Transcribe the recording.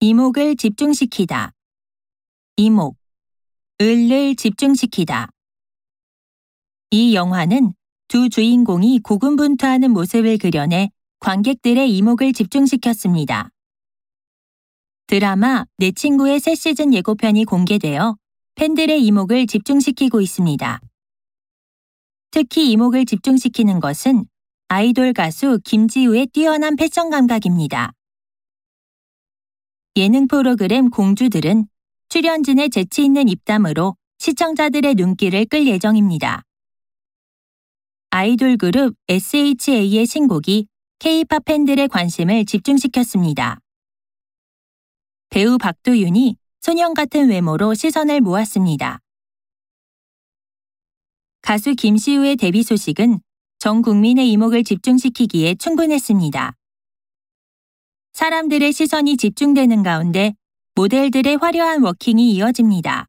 이목을 집중시키다. 이목, 을을 집중시키다. 이 영화는 두 주인공이 고군분투하는 모습을 그려내 관객들의 이목을 집중시켰습니다. 드라마 내 친구의 새 시즌 예고편이 공개되어 팬들의 이목을 집중시키고 있습니다. 특히 이목을 집중시키는 것은 아이돌 가수 김지우의 뛰어난 패션 감각입니다. 예능 프로그램 공주들은 출연진의 재치 있는 입담으로 시청자들의 눈길을 끌 예정입니다. 아이돌 그룹 SHA의 신곡이 K-팝 팬들의 관심을 집중시켰습니다. 배우 박도윤이 소년 같은 외모로 시선을 모았습니다. 가수 김시우의 데뷔 소식은 전 국민의 이목을 집중시키기에 충분했습니다. 사람들의 시선이 집중되는 가운데 모델들의 화려한 워킹이 이어집니다.